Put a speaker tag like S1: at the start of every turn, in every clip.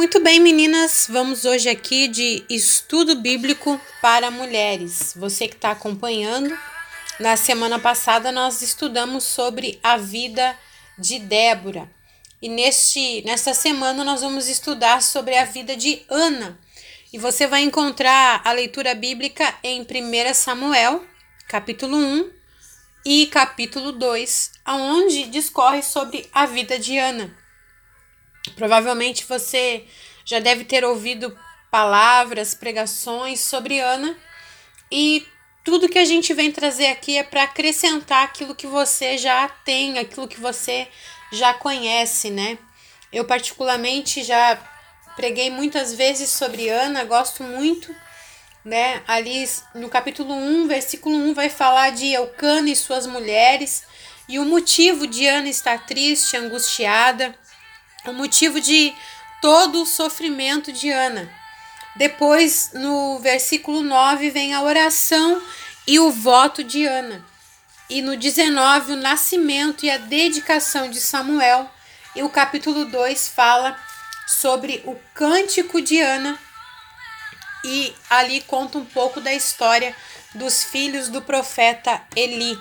S1: Muito bem, meninas, vamos hoje aqui de estudo bíblico para mulheres. Você que está acompanhando, na semana passada nós estudamos sobre a vida de Débora. E neste, nesta semana nós vamos estudar sobre a vida de Ana. E você vai encontrar a leitura bíblica em 1 Samuel, capítulo 1 e capítulo 2, aonde discorre sobre a vida de Ana. Provavelmente você já deve ter ouvido palavras, pregações sobre Ana e tudo que a gente vem trazer aqui é para acrescentar aquilo que você já tem, aquilo que você já conhece, né? Eu particularmente já preguei muitas vezes sobre Ana, gosto muito, né? Ali no capítulo 1, versículo 1 vai falar de Eucana e suas mulheres e o motivo de Ana estar triste, angustiada o motivo de todo o sofrimento de Ana. Depois, no versículo 9, vem a oração e o voto de Ana. E no 19, o nascimento e a dedicação de Samuel. E o capítulo 2 fala sobre o cântico de Ana. E ali conta um pouco da história dos filhos do profeta Eli.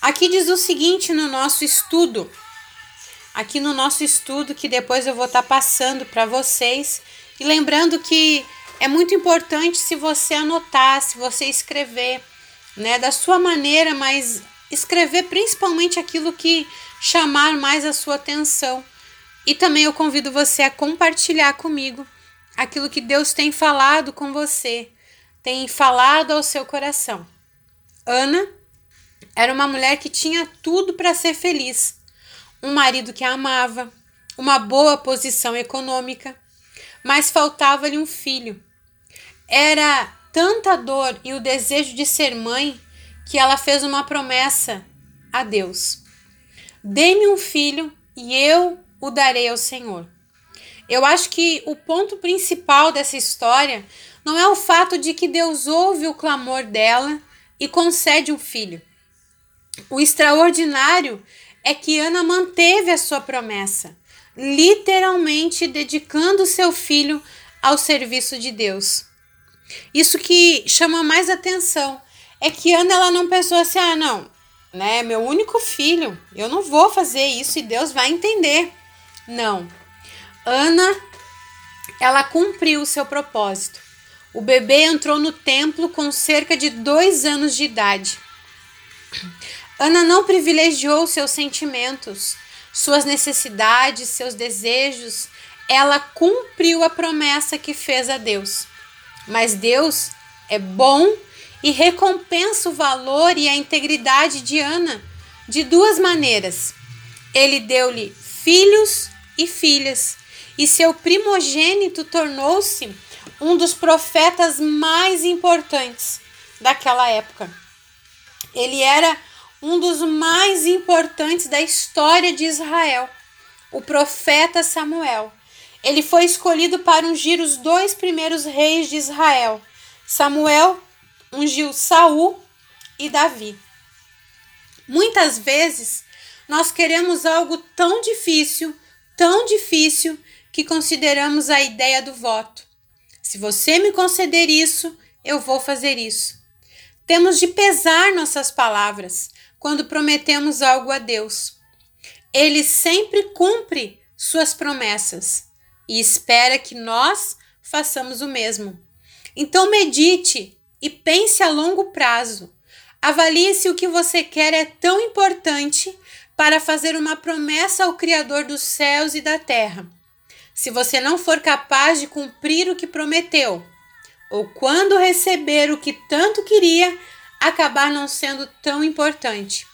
S1: Aqui diz o seguinte no nosso estudo: aqui no nosso estudo que depois eu vou estar tá passando para vocês. E lembrando que é muito importante se você anotar, se você escrever, né, da sua maneira, mas escrever principalmente aquilo que chamar mais a sua atenção. E também eu convido você a compartilhar comigo aquilo que Deus tem falado com você, tem falado ao seu coração. Ana era uma mulher que tinha tudo para ser feliz um marido que a amava, uma boa posição econômica, mas faltava-lhe um filho. Era tanta dor e o desejo de ser mãe que ela fez uma promessa a Deus: Dê-me um filho e eu o darei ao Senhor. Eu acho que o ponto principal dessa história não é o fato de que Deus ouve o clamor dela e concede um filho. O extraordinário é que Ana manteve a sua promessa, literalmente dedicando seu filho ao serviço de Deus. Isso que chama mais atenção é que Ana ela não pensou assim: "Ah, não, né, meu único filho, eu não vou fazer isso e Deus vai entender". Não. Ana ela cumpriu o seu propósito. O bebê entrou no templo com cerca de dois anos de idade. Ana não privilegiou seus sentimentos, suas necessidades, seus desejos. Ela cumpriu a promessa que fez a Deus. Mas Deus é bom e recompensa o valor e a integridade de Ana de duas maneiras. Ele deu-lhe filhos e filhas, e seu primogênito tornou-se um dos profetas mais importantes daquela época. Ele era um dos mais importantes da história de Israel, o profeta Samuel. Ele foi escolhido para ungir os dois primeiros reis de Israel. Samuel ungiu Saul e Davi. Muitas vezes nós queremos algo tão difícil, tão difícil, que consideramos a ideia do voto. Se você me conceder isso, eu vou fazer isso. Temos de pesar nossas palavras, quando prometemos algo a Deus. Ele sempre cumpre suas promessas e espera que nós façamos o mesmo. Então medite e pense a longo prazo. Avalie se o que você quer é tão importante para fazer uma promessa ao Criador dos céus e da terra. Se você não for capaz de cumprir o que prometeu, ou quando receber o que tanto queria, acabar não sendo tão importante.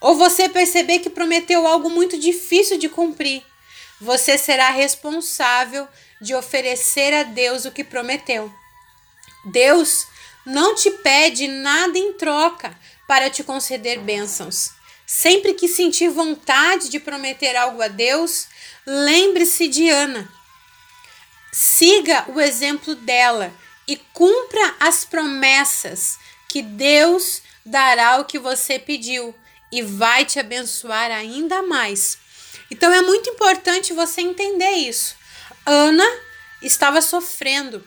S1: Ou você perceber que prometeu algo muito difícil de cumprir, você será responsável de oferecer a Deus o que prometeu. Deus não te pede nada em troca para te conceder bênçãos. Sempre que sentir vontade de prometer algo a Deus, lembre-se de Ana. Siga o exemplo dela e cumpra as promessas que Deus dará o que você pediu e vai te abençoar ainda mais. Então é muito importante você entender isso. Ana estava sofrendo.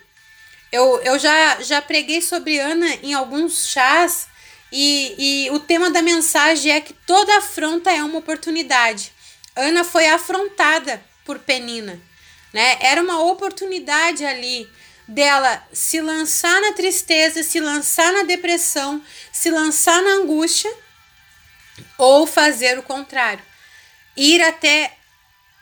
S1: Eu, eu já, já preguei sobre Ana em alguns chás e, e o tema da mensagem é que toda afronta é uma oportunidade. Ana foi afrontada por Penina, né? Era uma oportunidade ali dela se lançar na tristeza, se lançar na depressão, se lançar na angústia ou fazer o contrário. Ir até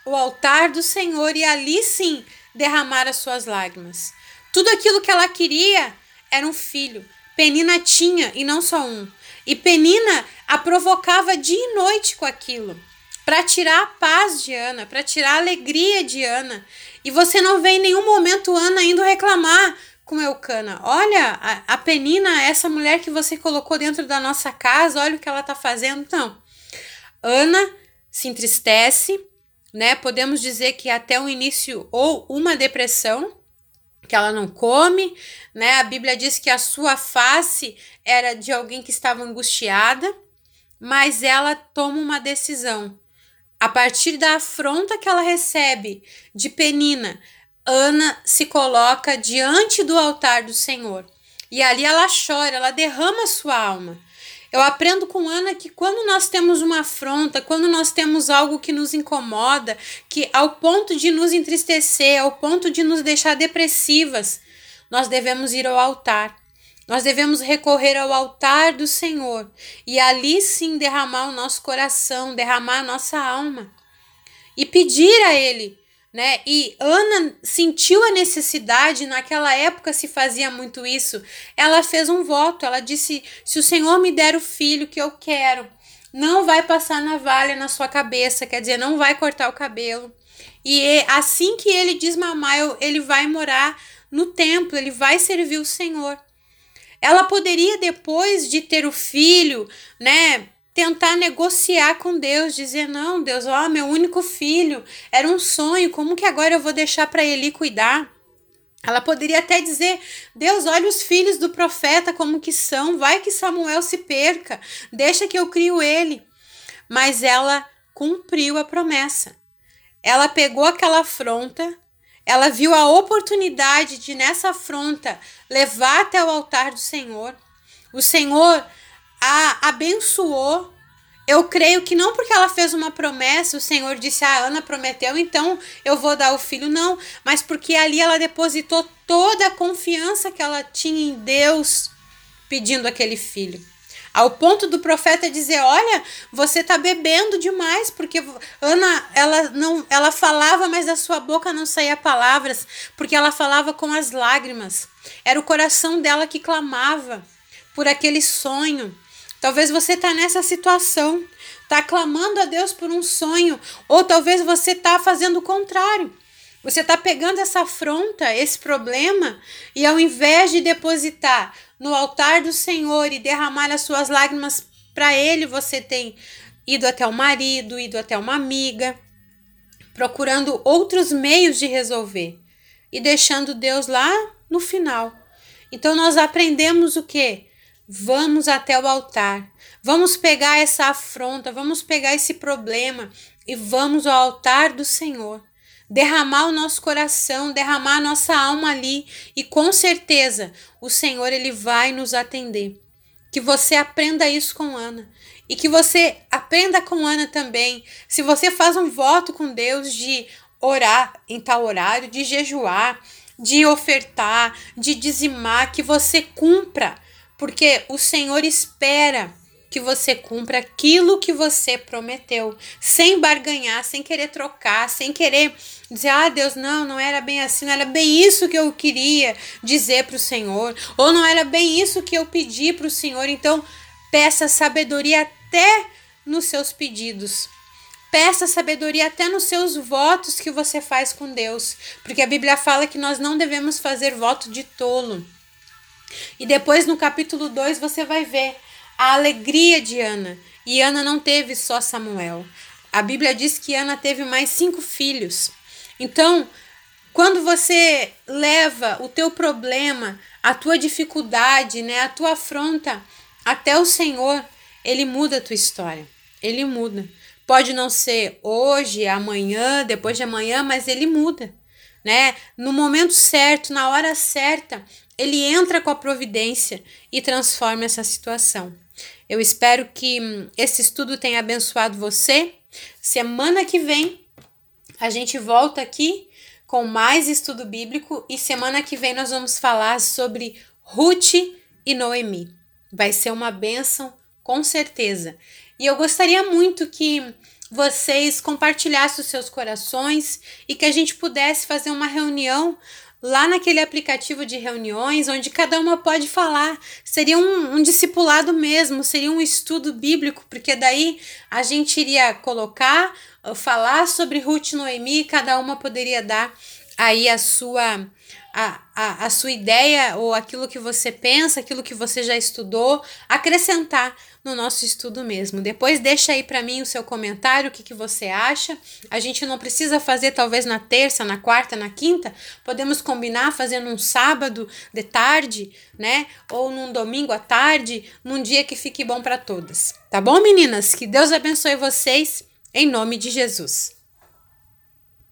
S1: o altar do Senhor e ali sim derramar as suas lágrimas. Tudo aquilo que ela queria era um filho. Penina tinha e não só um. E Penina a provocava dia e noite com aquilo, para tirar a paz de Ana, para tirar a alegria de Ana. E você não vê em nenhum momento Ana indo reclamar com Eucana. Olha, a, a Penina, essa mulher que você colocou dentro da nossa casa, olha o que ela está fazendo. Não. Ana se entristece, né? Podemos dizer que até o início ou uma depressão, que ela não come, né? A Bíblia diz que a sua face era de alguém que estava angustiada, mas ela toma uma decisão. A partir da afronta que ela recebe de Penina, Ana se coloca diante do altar do Senhor. E ali ela chora, ela derrama sua alma. Eu aprendo com Ana que quando nós temos uma afronta, quando nós temos algo que nos incomoda, que ao ponto de nos entristecer, ao ponto de nos deixar depressivas, nós devemos ir ao altar. Nós devemos recorrer ao altar do Senhor e ali sim derramar o nosso coração, derramar a nossa alma e pedir a Ele né? E Ana sentiu a necessidade, naquela época se fazia muito isso. Ela fez um voto, ela disse: "Se o Senhor me der o filho que eu quero, não vai passar navalha na sua cabeça, quer dizer, não vai cortar o cabelo. E assim que ele desmamar, ele vai morar no templo, ele vai servir o Senhor. Ela poderia depois de ter o filho, né, tentar negociar com Deus, dizer: Não, Deus, ó, meu único filho, era um sonho, como que agora eu vou deixar para ele cuidar? Ela poderia até dizer: Deus, olha os filhos do profeta como que são, vai que Samuel se perca, deixa que eu crio ele. Mas ela cumpriu a promessa. Ela pegou aquela afronta, ela viu a oportunidade de, nessa afronta, levar até o altar do Senhor. O Senhor a abençoou. Eu creio que não porque ela fez uma promessa, o Senhor disse, a ah, Ana prometeu, então eu vou dar o filho, não, mas porque ali ela depositou toda a confiança que ela tinha em Deus pedindo aquele filho. Ao ponto do profeta dizer: Olha, você está bebendo demais, porque Ana, ela não, ela falava, mas da sua boca não saía palavras, porque ela falava com as lágrimas. Era o coração dela que clamava por aquele sonho. Talvez você está nessa situação, está clamando a Deus por um sonho, ou talvez você está fazendo o contrário. Você está pegando essa afronta, esse problema, e ao invés de depositar no altar do Senhor e derramar as suas lágrimas para Ele, você tem ido até o marido, ido até uma amiga, procurando outros meios de resolver e deixando Deus lá no final. Então nós aprendemos o que? Vamos até o altar. Vamos pegar essa afronta, vamos pegar esse problema e vamos ao altar do Senhor. Derramar o nosso coração, derramar a nossa alma ali e com certeza o Senhor ele vai nos atender. Que você aprenda isso com Ana e que você aprenda com Ana também. Se você faz um voto com Deus de orar em tal horário, de jejuar, de ofertar, de dizimar, que você cumpra porque o Senhor espera que você cumpra aquilo que você prometeu, sem barganhar, sem querer trocar, sem querer dizer, ah, Deus, não, não era bem assim, não era bem isso que eu queria dizer para o Senhor, ou não era bem isso que eu pedi para o Senhor. Então, peça sabedoria até nos seus pedidos. Peça sabedoria até nos seus votos que você faz com Deus, porque a Bíblia fala que nós não devemos fazer voto de tolo. E depois no capítulo 2 você vai ver a alegria de Ana. E Ana não teve só Samuel. A Bíblia diz que Ana teve mais cinco filhos. Então, quando você leva o teu problema, a tua dificuldade, né, a tua afronta até o Senhor, ele muda a tua história. Ele muda. Pode não ser hoje, amanhã, depois de amanhã, mas ele muda. né? No momento certo, na hora certa, ele entra com a providência e transforma essa situação. Eu espero que esse estudo tenha abençoado você. Semana que vem a gente volta aqui com mais estudo bíblico e semana que vem nós vamos falar sobre Ruth e Noemi. Vai ser uma bênção, com certeza. E eu gostaria muito que vocês compartilhassem os seus corações e que a gente pudesse fazer uma reunião lá naquele aplicativo de reuniões, onde cada uma pode falar. Seria um, um, discipulado mesmo, seria um estudo bíblico, porque daí a gente iria colocar, uh, falar sobre Ruth e Noemi, cada uma poderia dar aí a sua a, a, a sua ideia ou aquilo que você pensa, aquilo que você já estudou, acrescentar no nosso estudo mesmo. Depois deixa aí para mim o seu comentário, o que, que você acha. A gente não precisa fazer talvez na terça, na quarta, na quinta. Podemos combinar fazendo um sábado de tarde, né? Ou num domingo à tarde, num dia que fique bom para todas. Tá bom, meninas? Que Deus abençoe vocês em nome de Jesus.